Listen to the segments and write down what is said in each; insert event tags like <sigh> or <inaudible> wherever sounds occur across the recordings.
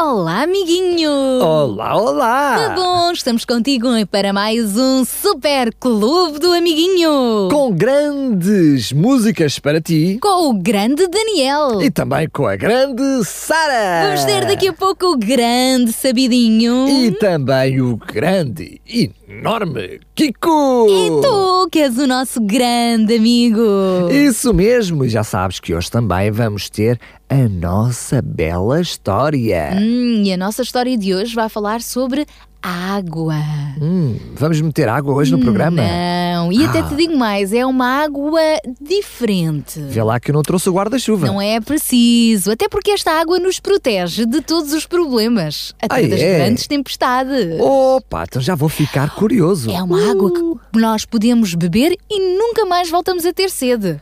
Olá, amiguinho! Olá, olá! Tudo bom? Estamos contigo para mais um Super Clube do Amiguinho! Com grandes músicas para ti Com o grande Daniel! e também com a grande Sara. Vamos ter daqui a pouco o grande Sabidinho! E também o grande, enorme Kiko. E tu, que és o nosso grande amigo! Isso mesmo, e já sabes que hoje também vamos ter a nossa bela história. Hum, e a nossa história de hoje vai falar sobre água. Hum, vamos meter água hoje no programa? Não, e até Ah. te digo mais, é uma água diferente. Vê lá que eu não trouxe o guarda-chuva. Não é preciso, até porque esta água nos protege de todos os problemas, até Ah, das é? grandes tempestades. Opa, então já vou ficar curioso. É uma água que nós podemos beber e nunca mais voltamos a ter sede.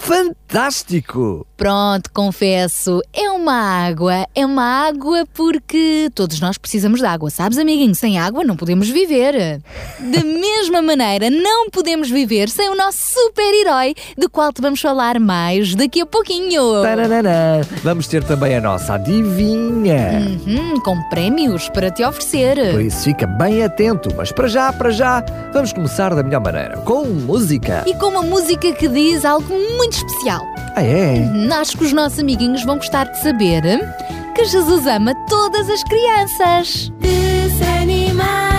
Fantástico! Pronto, confesso, é uma água, é uma água porque todos nós precisamos de água, sabes, amiguinho? Sem água não podemos viver. Da <laughs> mesma maneira, não podemos viver sem o nosso super-herói, do qual te vamos falar mais daqui a pouquinho. Taranana. Vamos ter também a nossa adivinha. Uhum, com prémios para te oferecer. Por isso fica bem atento, mas para já, para já, vamos começar da melhor maneira, com música. E com uma música que diz algo muito especial. Ah, é? Acho que os nossos amiguinhos vão gostar de saber que Jesus ama todas as crianças. Desanimados,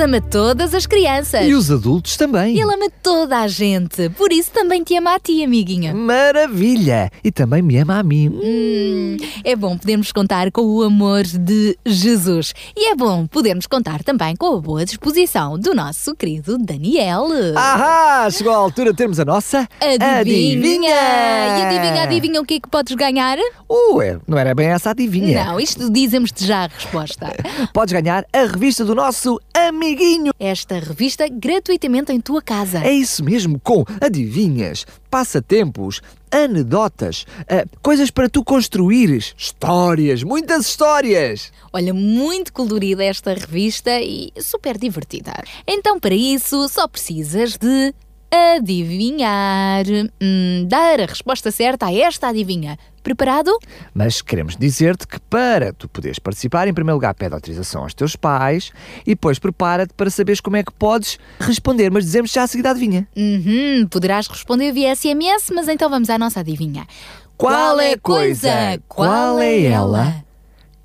Ama todas as crianças. E os adultos também. Ele ama toda a gente. Por isso também te ama a ti, amiguinha. Maravilha! E também me ama a mim. Hum, é bom podermos contar com o amor de Jesus. E é bom podermos contar também com a boa disposição do nosso querido Daniel. Ahá! Chegou a altura de termos a nossa Adivinha! E adivinha, adivinha o que é que podes ganhar? Ué, não era bem essa a adivinha. Não, isto dizemos-te já a resposta. <laughs> Podes ganhar a revista do nosso amiguinho. Esta revista gratuitamente em tua casa. É isso mesmo, com adivinhas, passatempos, anedotas, ah, coisas para tu construires, histórias, muitas histórias. Olha, muito colorida esta revista e super divertida. Então, para isso, só precisas de adivinhar, hum, dar a resposta certa a esta adivinha. Preparado? Mas queremos dizer-te que para tu poderes participar, em primeiro lugar, pede autorização aos teus pais e depois prepara-te para saberes como é que podes responder, mas dizemos já a seguir a adivinha. Uhum, poderás responder via SMS, mas então vamos à nossa adivinha. Qual é a coisa? Qual é ela?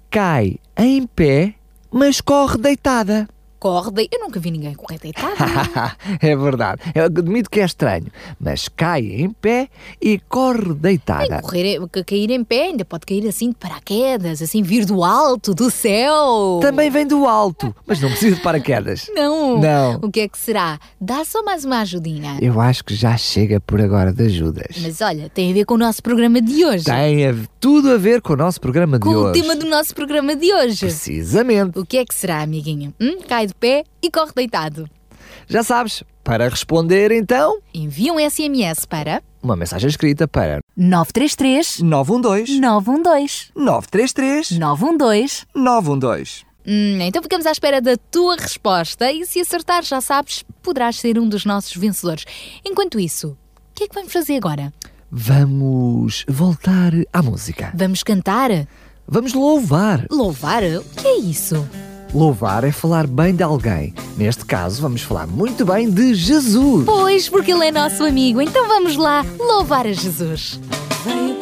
Cai em pé, mas corre deitada. Corre, de... eu nunca vi ninguém correr deitado. <laughs> é verdade. Eu admito que é estranho, mas cai em pé e corre deitada. Correr, é- cair em pé ainda pode cair assim de paraquedas, assim vir do alto, do céu. Também vem do alto, mas não precisa de paraquedas. <laughs> Não. Não. O que é que será? Dá só mais uma ajudinha. Eu acho que já chega por agora de ajudas. Mas olha, tem a ver com o nosso programa de hoje. Tem a- tudo a ver com o nosso programa de com o hoje. tema do nosso programa de hoje. Precisamente. O que é que será, amiguinho? Hum? Cai de pé e corre deitado. Já sabes, para responder então, Envia um SMS para uma mensagem escrita para 933 912 912 933 912. 912. Hum, então ficamos à espera da tua resposta e se acertar, já sabes, poderás ser um dos nossos vencedores. Enquanto isso, o que é que vamos fazer agora? Vamos voltar à música. Vamos cantar? Vamos louvar. Louvar? O que é isso? Louvar é falar bem de alguém. Neste caso, vamos falar muito bem de Jesus. Pois, porque ele é nosso amigo, então vamos lá louvar a Jesus. Veio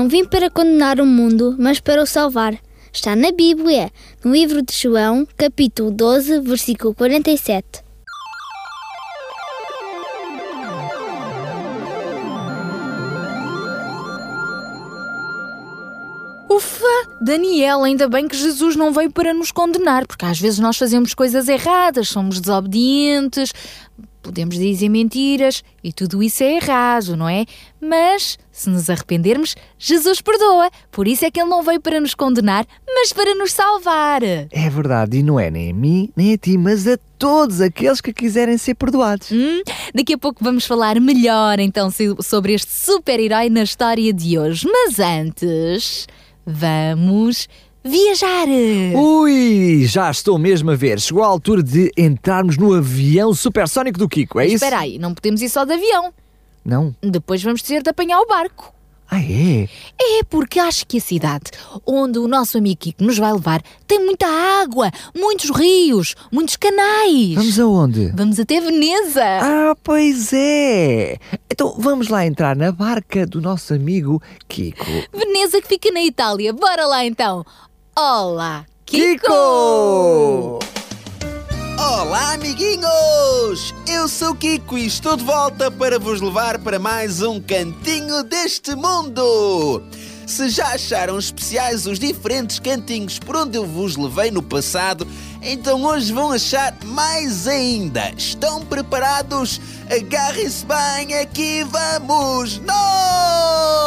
não vim para condenar o mundo, mas para o salvar. Está na Bíblia, no livro de João, capítulo 12, versículo 47. Ufa! Daniel, ainda bem que Jesus não veio para nos condenar, porque às vezes nós fazemos coisas erradas, somos desobedientes, podemos dizer mentiras e tudo isso é errado, não é? Mas, se nos arrependermos, Jesus perdoa. Por isso é que Ele não veio para nos condenar, mas para nos salvar. É verdade, e não é nem a mim, nem a ti, mas a todos aqueles que quiserem ser perdoados. Hum, daqui a pouco vamos falar melhor então so- sobre este super-herói na história de hoje. Mas antes, vamos viajar. Ui, já estou mesmo a ver. Chegou a altura de entrarmos no avião supersónico do Kiko, é isso? Espera aí, não podemos ir só de avião. Não? Depois vamos ter de apanhar o barco. Ah, é? É porque acho que a cidade onde o nosso amigo Kiko nos vai levar tem muita água, muitos rios, muitos canais. Vamos aonde? Vamos até Veneza. Ah, pois é! Então vamos lá entrar na barca do nosso amigo Kiko. Veneza que fica na Itália. Bora lá então. Olá, Kiko! Olá, amiguinhos! Eu sou Kiko e estou de volta para vos levar para mais um cantinho deste mundo! Se já acharam especiais os diferentes cantinhos por onde eu vos levei no passado, então hoje vão achar mais ainda. Estão preparados? Agarrem-se bem, aqui vamos nós!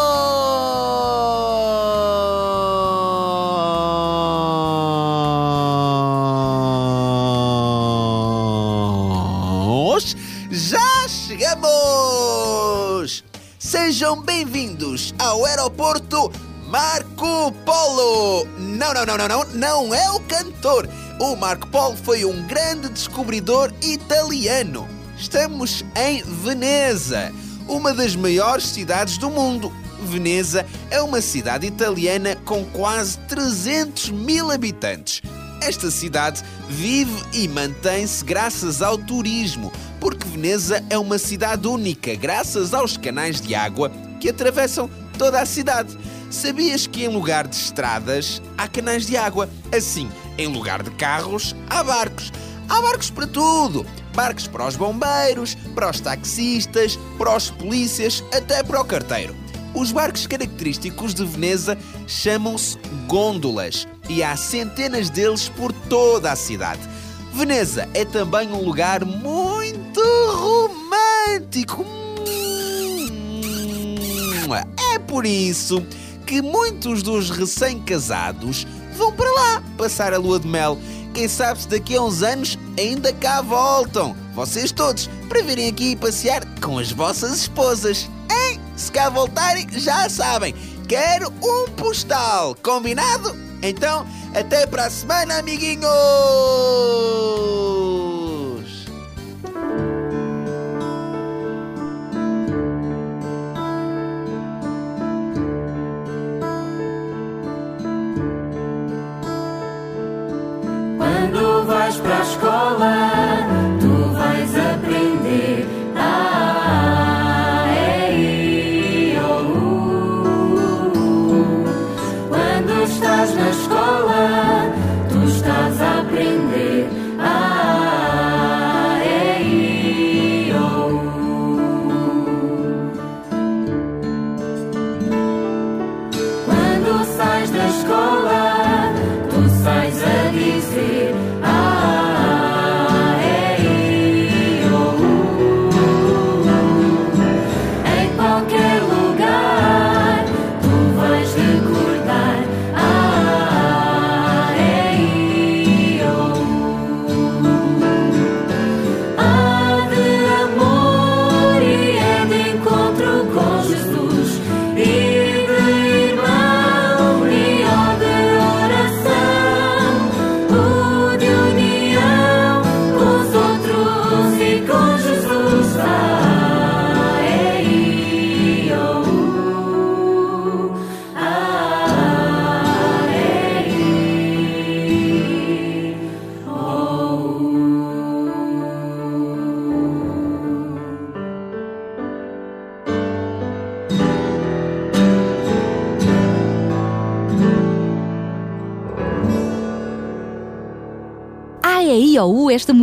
Sejam bem-vindos ao aeroporto Marco Polo! Não, não, não, não, não, não é o cantor! O Marco Polo foi um grande descobridor italiano. Estamos em Veneza, uma das maiores cidades do mundo. Veneza é uma cidade italiana com quase 300 mil habitantes. Esta cidade vive e mantém-se graças ao turismo, porque Veneza é uma cidade única, graças aos canais de água que atravessam toda a cidade. Sabias que em lugar de estradas há canais de água? Assim, em lugar de carros, há barcos. Há barcos para tudo. Barcos para os bombeiros, para os taxistas, para os polícias, até para o carteiro. Os barcos característicos de Veneza chamam-se gôndolas e há centenas deles por toda a cidade. Veneza é também um lugar muito romântico. É por isso que muitos dos recém-casados vão para lá passar a lua de mel. Quem sabe se daqui a uns anos ainda cá voltam. Vocês todos, para virem aqui passear com as vossas esposas. Hein? Se cá voltarem, já sabem. Quero um postal. Combinado? Então, até para a semana, amiguinhos! Quando vais para a escola,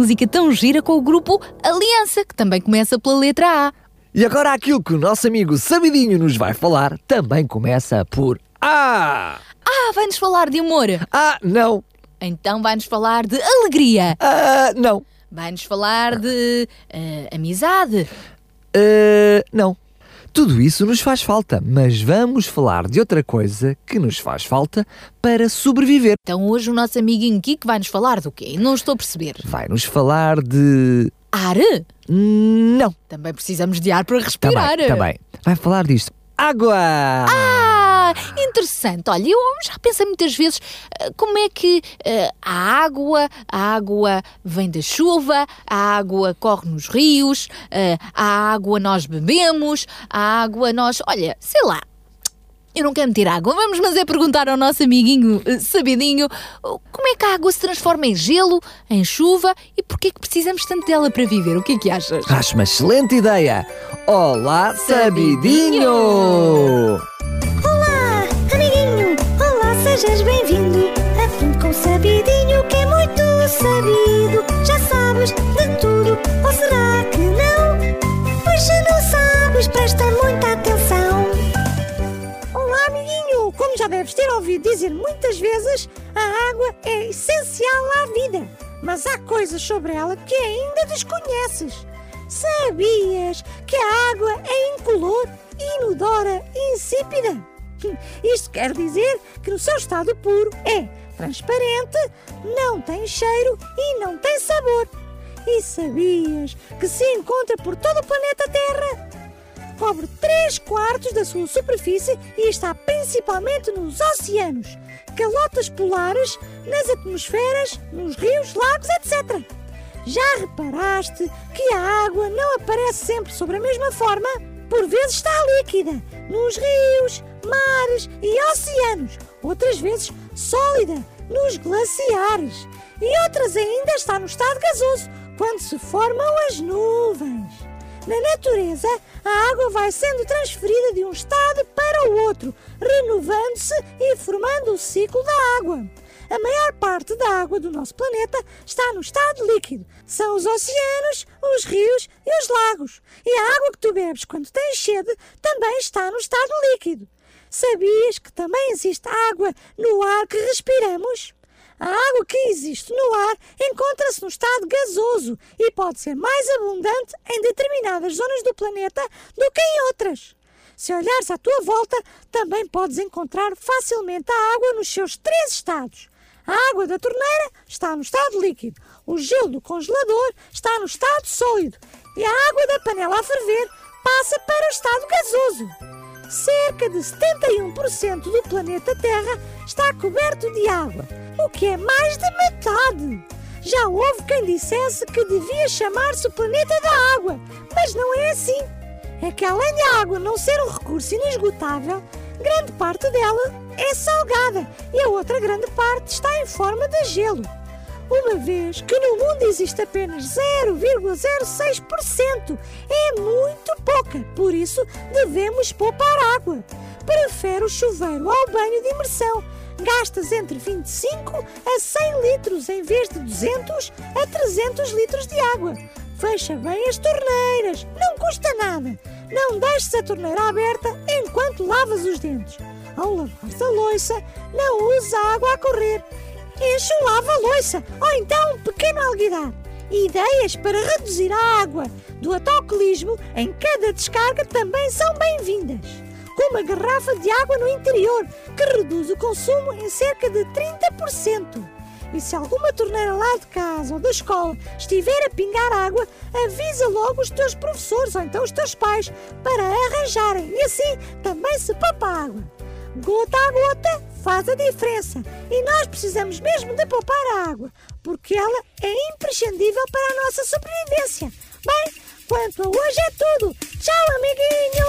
música tão gira com o grupo Aliança, que também começa pela letra A. E agora aquilo que o nosso amigo Sabidinho nos vai falar também começa por A. Ah, vai-nos falar de humor. Ah, não. Então vai-nos falar de alegria. Ah, não. Vai-nos falar de eh, amizade. Ah, não. Tudo isso nos faz falta, mas vamos falar de outra coisa que nos faz falta para sobreviver. Então hoje o nosso amiguinho Kiko vai-nos falar do quê? Não estou a perceber. Vai-nos falar de. Ar? Não. Também precisamos de ar para respirar. Também, também. Vai falar disto. Água! Ah, interessante. Olha, eu já pensei muitas vezes eh, como é que eh, a água, a água vem da chuva, a água corre nos rios, eh, a água nós bebemos, a água nós. Olha, sei lá. Eu não quero meter água, vamos mas é perguntar ao nosso amiguinho sabidinho como é que a água se transforma em gelo, em chuva e porquê é que precisamos tanto dela para viver? O que é que achas? Acho uma excelente ideia! Olá, Sabidinho! Olá, sejas bem-vindo! Aprende com sabidinho que é muito sabido. Já sabes de tudo, ou será que não? Pois se não sabes, presta muita atenção. Olá, amiguinho! Como já deves ter ouvido dizer muitas vezes, a água é essencial à vida. Mas há coisas sobre ela que ainda desconheces. Sabias que a água é incolor, inodora e insípida? Isto quer dizer que no seu estado puro é transparente, não tem cheiro e não tem sabor. E sabias que se encontra por todo o planeta Terra? cobre 3 quartos da sua superfície e está principalmente nos oceanos, calotas polares, nas atmosferas, nos rios, lagos, etc. Já reparaste que a água não aparece sempre sobre a mesma forma? Por vezes está líquida, nos rios, mares e oceanos, outras vezes sólida, nos glaciares, e outras ainda está no estado gasoso, quando se formam as nuvens. Na natureza, a água vai sendo transferida de um estado para o outro, renovando-se e formando o ciclo da água. A maior parte da água do nosso planeta está no estado líquido. São os oceanos, os rios e os lagos. E a água que tu bebes quando tens sede também está no estado líquido. Sabias que também existe água no ar que respiramos? A água que existe no ar encontra-se no estado gasoso e pode ser mais abundante em determinadas zonas do planeta do que em outras. Se olhares à tua volta, também podes encontrar facilmente a água nos seus três estados. A água da torneira está no estado líquido, o gelo do congelador está no estado sólido e a água da panela a ferver passa para o estado gasoso. Cerca de 71% do planeta Terra está coberto de água, o que é mais de metade. Já houve quem dissesse que devia chamar-se o planeta da água, mas não é assim. É que além da água não ser um recurso inesgotável, grande parte dela é salgada e a outra grande parte está em forma de gelo. Uma vez que no mundo existe apenas 0,06%, é muito pouca, por isso devemos poupar água. Prefere o chuveiro ao banho de imersão. Gastas entre 25 a 100 litros em vez de 200 a 300 litros de água. Fecha bem as torneiras, não custa nada. Não deixes a torneira aberta enquanto lavas os dentes. Ao lavar a louça, não uses água a correr. Enche o lava-louça ou então um pequeno alguidar. Ideias para reduzir a água do autocolismo em cada descarga também são bem-vindas. Com uma garrafa de água no interior, que reduz o consumo em cerca de 30%. E se alguma torneira lá de casa ou da escola estiver a pingar água, avisa logo os teus professores ou então os teus pais para arranjarem e assim também se poupa água. Gota a gota faz a diferença e nós precisamos mesmo de poupar a água, porque ela é imprescindível para a nossa sobrevivência. Bem, quanto a hoje é tudo. Tchau, amiguinho!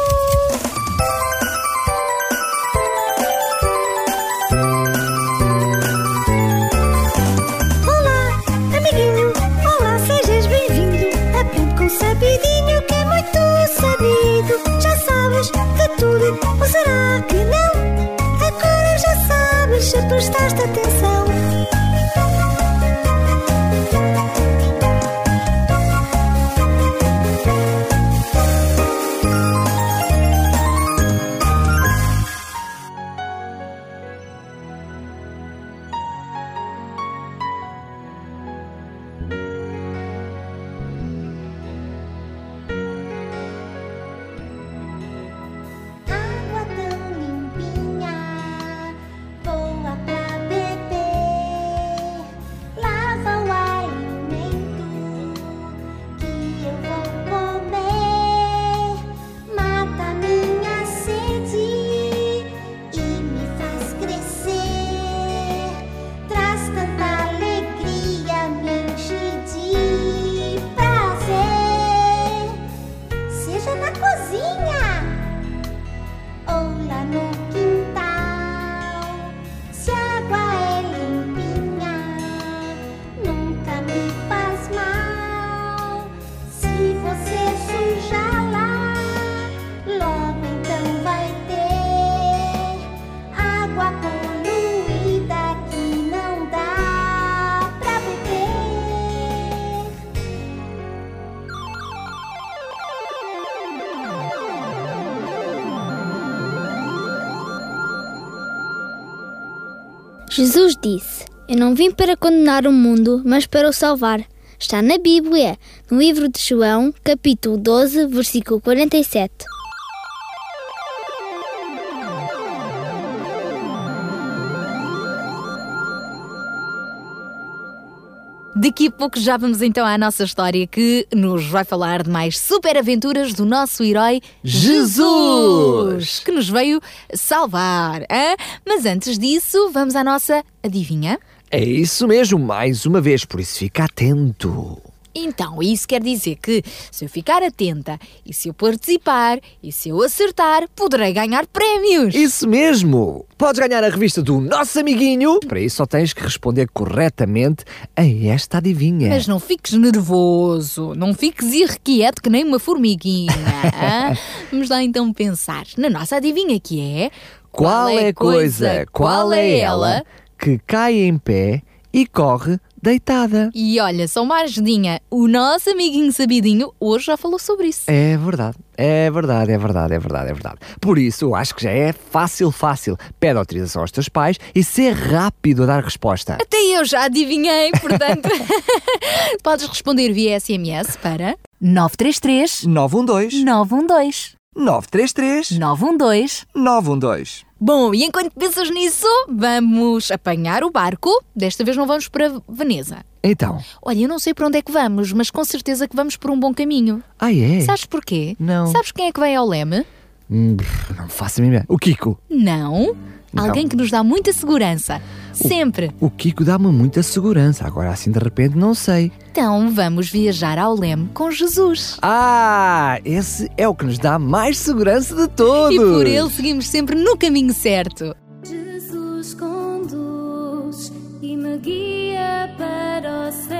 Ou será que não? Agora já sabes se prestaste atenção. Jesus disse: Eu não vim para condenar o mundo, mas para o salvar. Está na Bíblia, no livro de João, capítulo 12, versículo 47. Daqui a pouco já vamos então à nossa história que nos vai falar de mais super aventuras do nosso herói Jesus! que nos veio salvar. hã? Mas antes disso, vamos à nossa adivinha? É isso mesmo, mais uma vez, por isso fica atento. Então, isso quer dizer que se eu ficar atenta e se eu participar e se eu acertar, poderei ganhar prémios. Isso mesmo! Podes ganhar a revista do nosso amiguinho. Para isso só tens que responder corretamente a esta adivinha. Mas não fiques nervoso, não fiques irrequieto que nem uma formiguinha. <laughs> Vamos lá então pensar na nossa adivinha que é Qual é a coisa, qual é ela que cai em pé e corre deitada? E olha, só uma ajudinha, o nosso amiguinho sabidinho hoje já falou sobre isso. É verdade, é verdade, é verdade, é verdade, é verdade. Por isso, eu acho que já é fácil, fácil. Pede autorização aos teus pais e ser rápido a dar resposta. Até eu já adivinhei, portanto. <laughs> Podes responder via SMS para 933 912 912 933 912. 912. Bom, e enquanto pensas nisso, vamos apanhar o barco. Desta vez não vamos para Veneza. Então, Olha, eu não sei para onde é que vamos, mas com certeza que vamos por um bom caminho. ah é? Sabes porquê? Não. Sabes quem é que vai ao leme? Hum, não faço a mínima. O Kiko. Não. Não. Alguém que nos dá muita segurança. Sempre. O Kiko dá-me muita segurança. Agora assim de repente não sei. Então vamos viajar ao leme com Jesus. Ah, esse é o que nos dá mais segurança de todos. E por ele seguimos sempre no caminho certo. Jesus conduz e me guia para o céu.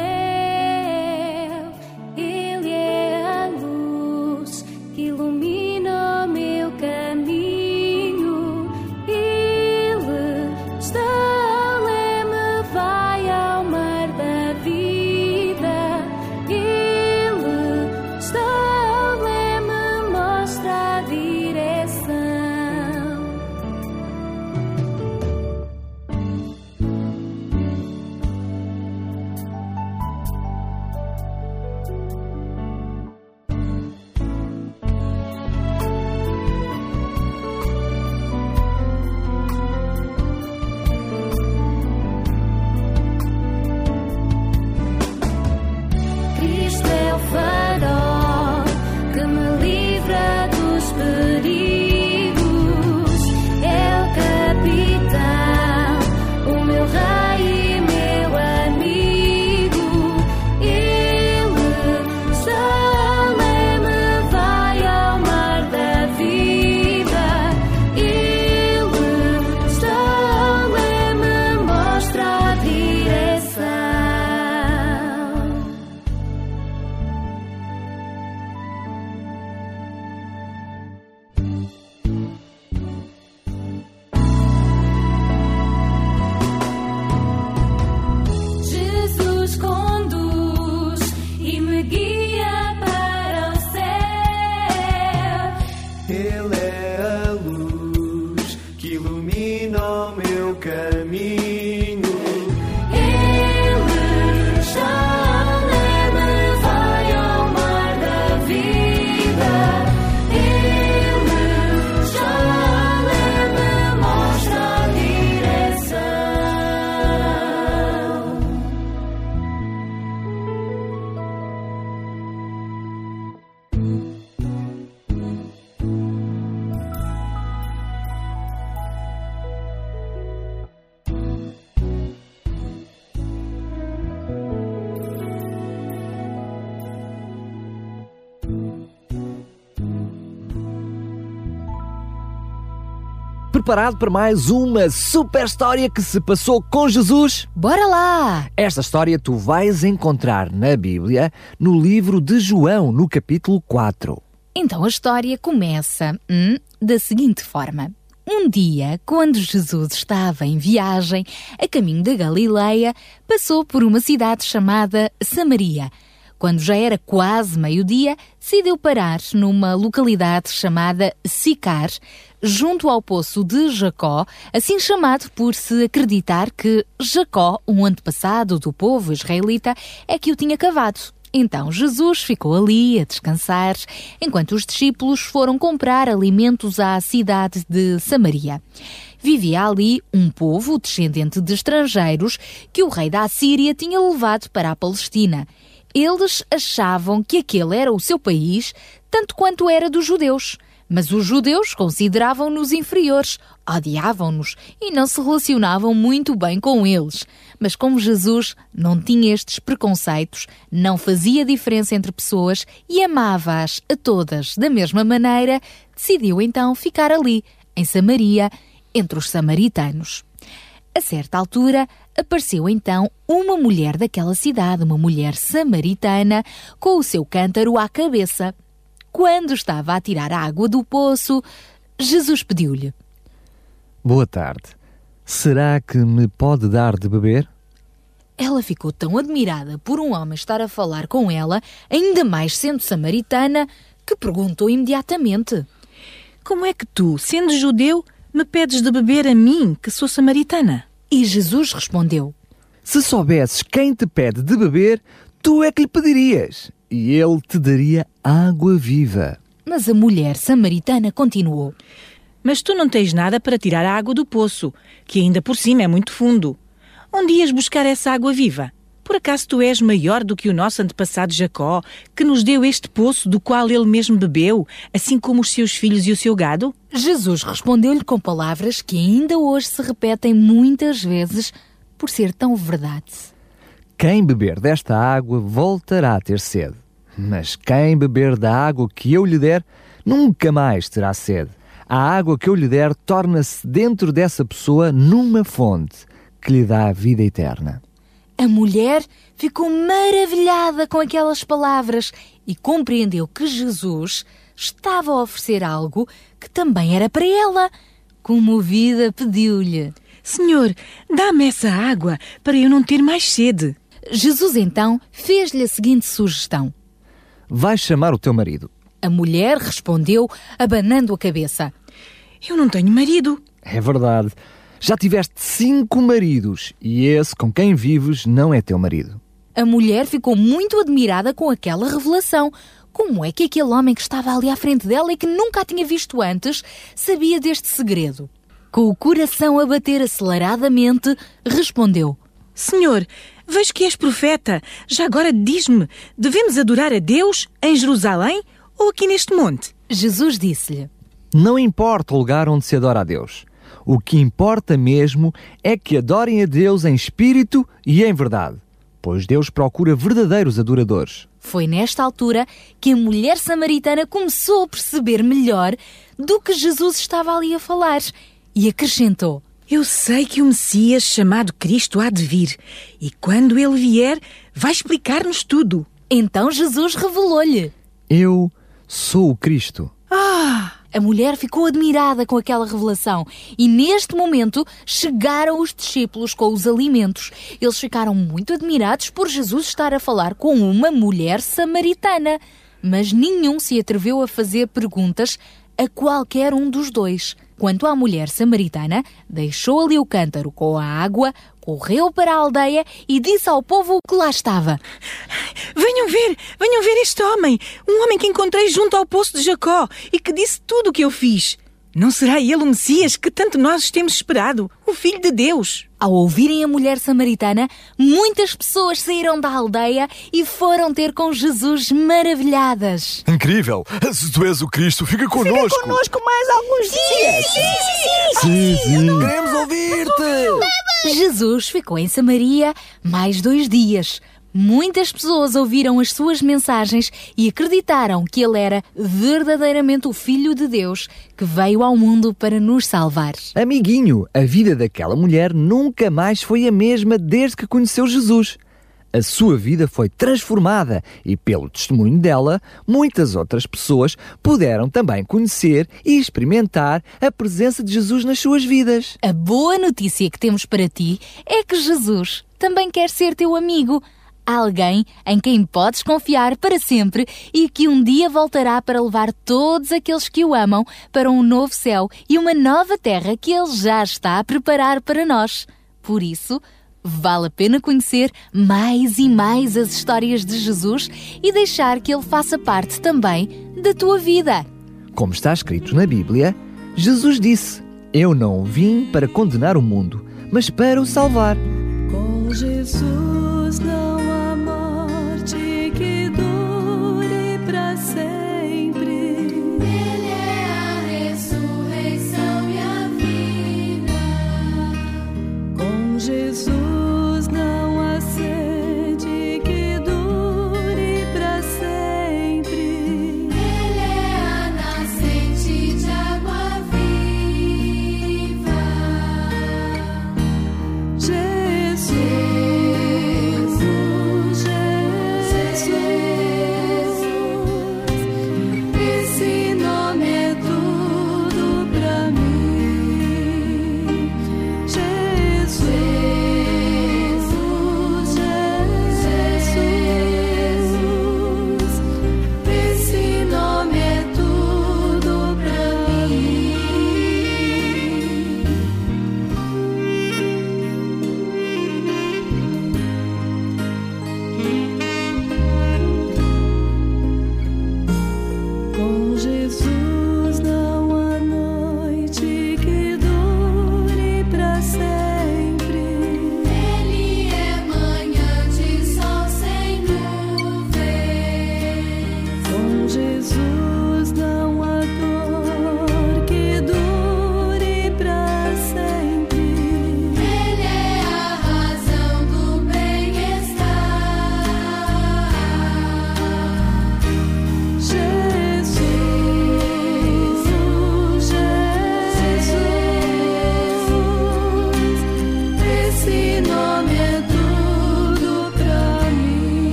Preparado para mais uma super história que se passou com Jesus? Bora lá! Esta história tu vais encontrar na Bíblia, no livro de João, no capítulo 4. Então a história começa hum, da seguinte forma. Um dia, quando Jesus estava em viagem a caminho da Galileia, passou por uma cidade chamada Samaria. Quando já era quase meio-dia, decidiu parar numa localidade chamada Sicar, junto ao poço de Jacó, assim chamado por se acreditar que Jacó, um antepassado do povo israelita, é que o tinha cavado. Então Jesus ficou ali a descansar, enquanto os discípulos foram comprar alimentos à cidade de Samaria. Vivia ali um povo descendente de estrangeiros que o rei da Assíria tinha levado para a Palestina. Eles achavam que aquele era o seu país, tanto quanto era dos judeus. Mas os judeus consideravam-nos inferiores, odiavam-nos e não se relacionavam muito bem com eles. Mas como Jesus não tinha estes preconceitos, não fazia diferença entre pessoas e amava-as a todas da mesma maneira, decidiu então ficar ali, em Samaria, entre os samaritanos. A certa altura, apareceu então uma mulher daquela cidade, uma mulher samaritana, com o seu cântaro à cabeça. Quando estava a tirar água do poço, Jesus pediu-lhe: Boa tarde. Será que me pode dar de beber? Ela ficou tão admirada por um homem estar a falar com ela, ainda mais sendo samaritana, que perguntou imediatamente: Como é que tu, sendo judeu, me pedes de beber a mim, que sou samaritana? E Jesus respondeu: Se soubesses quem te pede de beber, tu é que lhe pedirias, e ele te daria água viva. Mas a mulher samaritana continuou: Mas tu não tens nada para tirar a água do poço, que ainda por cima é muito fundo. Onde ias buscar essa água viva? Por acaso tu és maior do que o nosso antepassado Jacó, que nos deu este poço do qual ele mesmo bebeu, assim como os seus filhos e o seu gado? Jesus respondeu-lhe com palavras que ainda hoje se repetem muitas vezes por ser tão verdade. Quem beber desta água voltará a ter sede. Mas quem beber da água que eu lhe der, nunca mais terá sede. A água que eu lhe der torna-se dentro dessa pessoa numa fonte que lhe dá a vida eterna. A mulher ficou maravilhada com aquelas palavras e compreendeu que Jesus estava a oferecer algo que também era para ela. Comovida, pediu-lhe: Senhor, dá-me essa água para eu não ter mais sede. Jesus então fez-lhe a seguinte sugestão. Vai chamar o teu marido. A mulher respondeu, abanando a cabeça. Eu não tenho marido. É verdade. Já tiveste cinco maridos e esse com quem vives não é teu marido. A mulher ficou muito admirada com aquela revelação. Como é que aquele homem que estava ali à frente dela e que nunca a tinha visto antes sabia deste segredo? Com o coração a bater aceleradamente, respondeu: Senhor, vejo que és profeta. Já agora diz-me: devemos adorar a Deus em Jerusalém ou aqui neste monte? Jesus disse-lhe: Não importa o lugar onde se adora a Deus. O que importa mesmo é que adorem a Deus em espírito e em verdade, pois Deus procura verdadeiros adoradores. Foi nesta altura que a mulher samaritana começou a perceber melhor do que Jesus estava ali a falar e acrescentou: Eu sei que o Messias chamado Cristo há de vir e quando ele vier, vai explicar-nos tudo. Então Jesus revelou-lhe: Eu sou o Cristo. Ah! A mulher ficou admirada com aquela revelação e neste momento chegaram os discípulos com os alimentos. Eles ficaram muito admirados por Jesus estar a falar com uma mulher samaritana, mas nenhum se atreveu a fazer perguntas a qualquer um dos dois. Quanto à mulher samaritana, deixou ali o cântaro com a água, correu para a aldeia e disse ao povo que lá estava: Venham ver, venham ver este homem, um homem que encontrei junto ao poço de Jacó e que disse tudo o que eu fiz. Não será ele o Messias que tanto nós temos esperado, o Filho de Deus? Ao ouvirem a mulher samaritana, muitas pessoas saíram da aldeia e foram ter com Jesus maravilhadas. Incrível! Se tu és o Cristo, fica connosco! Fica connosco mais alguns dias! Sim, sim, Sim, sim. Queremos ouvir-te! Jesus ficou em Samaria mais dois dias. Muitas pessoas ouviram as suas mensagens e acreditaram que ele era verdadeiramente o Filho de Deus que veio ao mundo para nos salvar. Amiguinho, a vida daquela mulher nunca mais foi a mesma desde que conheceu Jesus. A sua vida foi transformada e, pelo testemunho dela, muitas outras pessoas puderam também conhecer e experimentar a presença de Jesus nas suas vidas. A boa notícia que temos para ti é que Jesus também quer ser teu amigo. Alguém em quem podes confiar para sempre e que um dia voltará para levar todos aqueles que o amam para um novo céu e uma nova terra que ele já está a preparar para nós. Por isso, vale a pena conhecer mais e mais as histórias de Jesus e deixar que ele faça parte também da tua vida. Como está escrito na Bíblia, Jesus disse: Eu não vim para condenar o mundo, mas para o salvar. Com Jesus não Jesus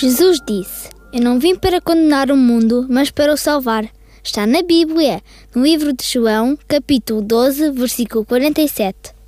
Jesus disse: Eu não vim para condenar o mundo, mas para o salvar. Está na Bíblia, no livro de João, capítulo 12, versículo 47.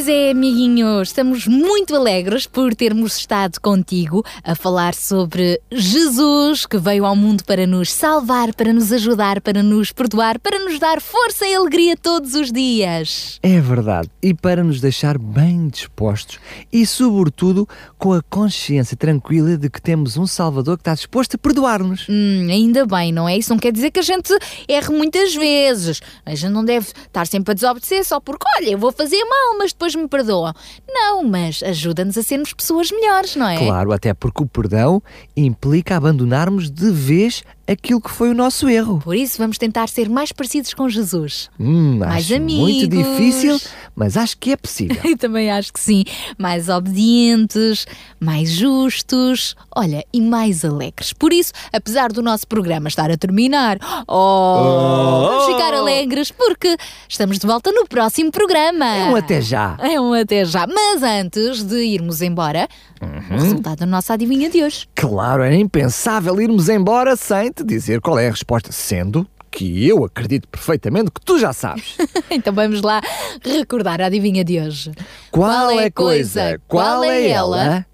Pois é, amiguinhos, estamos muito alegres por termos estado contigo a falar sobre Jesus que veio ao mundo para nos salvar, para nos ajudar, para nos perdoar, para nos dar força e alegria todos os dias. É verdade. E para nos deixar bem dispostos e, sobretudo, com a consciência tranquila de que temos um Salvador que está disposto a perdoar-nos. Hum, ainda bem, não é? Isso não quer dizer que a gente erre muitas vezes. A gente não deve estar sempre a desobedecer só porque, olha, eu vou fazer mal, mas depois me perdoam. Não, mas ajuda-nos a sermos pessoas melhores, não é? Claro, até porque o perdão implica abandonarmos de vez aquilo que foi o nosso erro. Por isso vamos tentar ser mais parecidos com Jesus. Hum, Mais amigos. muito difícil, mas acho que é possível. <laughs> Eu também acho que sim. Mais obedientes, mais justos, olha, e mais alegres. Por isso, apesar do nosso programa estar a terminar, oh, vamos ficar alegres porque estamos de volta no próximo programa. É um até já. É um até já. Mas antes de irmos embora, o resultado da nossa adivinha de hoje. Claro, era impensável irmos embora sem te dizer qual é a resposta, sendo que eu acredito perfeitamente que tu já sabes. <laughs> então vamos lá recordar a adivinha de hoje. Qual, é a coisa, qual é ela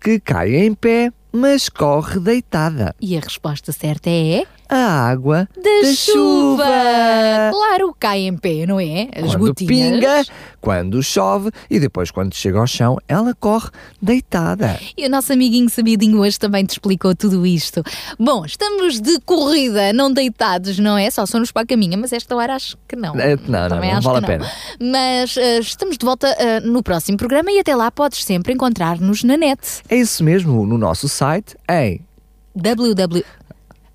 que cai em pé mas corre deitada. E a resposta certa é. A água Da, da chuva. chuva. Claro, cai em pé, não é? As Quando gotinhas. pinga, quando chove e depois quando chega ao chão, ela corre deitada. E o nosso amiguinho sabidinho hoje também te explicou tudo isto. Bom, estamos de corrida, não deitados, não é? Só somos para a caminha, mas esta hora acho que não. É, não, não, Também não acho vale a não. pena. Mas eh, estamos de volta eh, no próximo programa e até lá podes sempre encontrar-nos na net. É isso mesmo, no nosso site em www.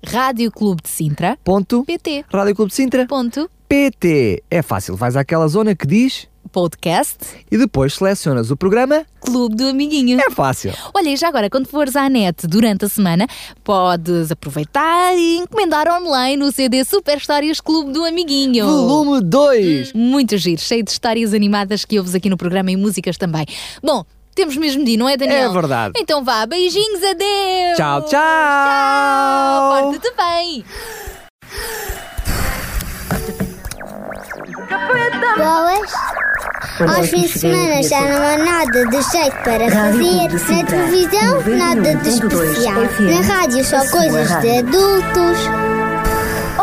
Rádio Clube de Sintra. ponto PT. Rádio Clube de Sintra Ponto. PT. É fácil, vais àquela zona que diz Podcast e depois selecionas o programa. Clube do Amiguinho. É fácil. Olha, e já agora, quando fores à net durante a semana, podes aproveitar e encomendar online o CD Super Histórias Clube do Amiguinho. Volume 2. Muito giro, cheio de histórias animadas que ouves aqui no programa e músicas também. Bom, temos mesmo de ir, não é, Daniel? É verdade. Então vá, beijinhos, adeus! Tchau, tchau! Tchau! Porta-te bem! Boas? Aos fins de semana já não há nada de jeito para fazer. Na televisão, nada de especial. Na rádio, só coisas de adultos.